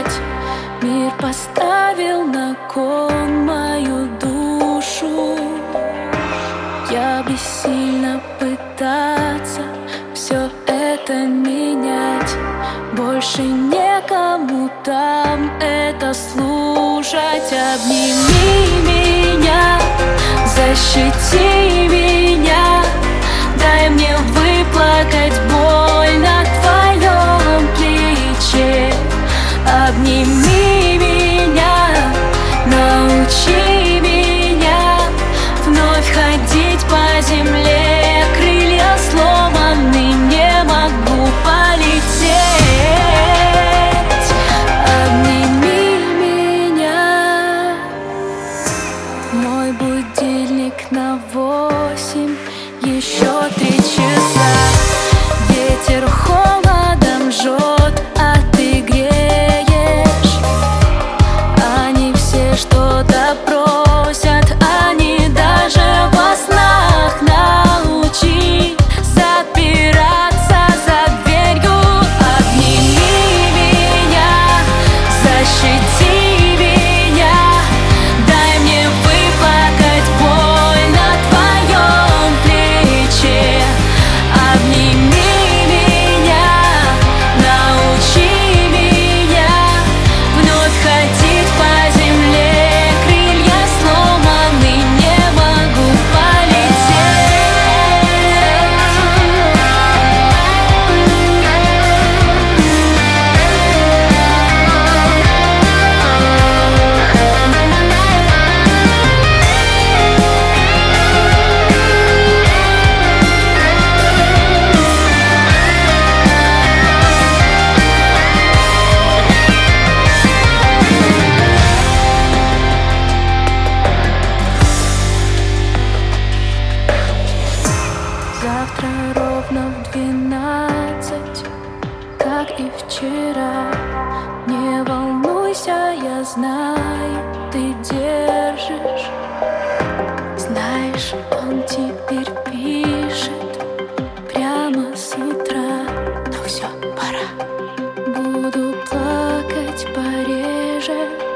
бежать Мир поставил на кон мою душу. Я бессильно пытаться все это менять. Больше некому там это слушать. Обними меня, защити меня. будильник на восемь. Еще как и вчера. Не волнуйся, я знаю, ты держишь. Знаешь, он теперь пишет Прямо с утра. Ну Но все, пора. Буду плакать пореже.